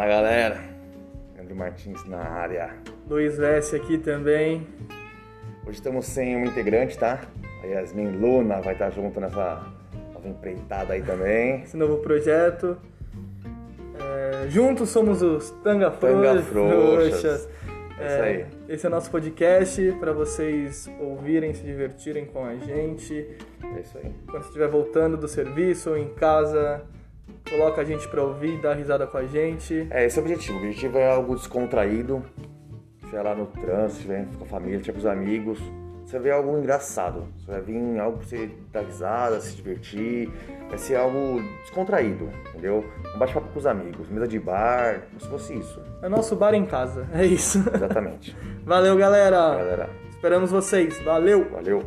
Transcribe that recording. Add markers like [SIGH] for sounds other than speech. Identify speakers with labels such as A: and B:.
A: Fala galera, André Martins na área.
B: Luiz Vessi aqui também.
A: Hoje estamos sem uma integrante, tá? A Yasmin Luna vai estar junto nessa nova empreitada aí também.
B: Esse novo projeto. É, juntos somos os Tanga,
A: Tanga Frouxas.
B: Frouxas.
A: É isso aí.
B: Esse é o nosso podcast para vocês ouvirem, se divertirem com a gente.
A: É isso aí.
B: Quando estiver voltando do serviço ou em casa, coloca a gente para ouvir, dá risada com a gente.
A: É, esse é o objetivo. O objetivo é algo descontraído. Estiver lá no trânsito, estiver com a família, estiver com os amigos. Você vai ver algo engraçado. Você vai vir algo pra você dar risada, se divertir. Vai ser algo descontraído, entendeu? Um bate-papo com os amigos, mesa de bar, como se fosse isso.
B: É o nosso bar em casa, é isso.
A: Exatamente. [LAUGHS]
B: Valeu, galera.
A: Galera,
B: Esperamos vocês. Valeu.
A: valeu.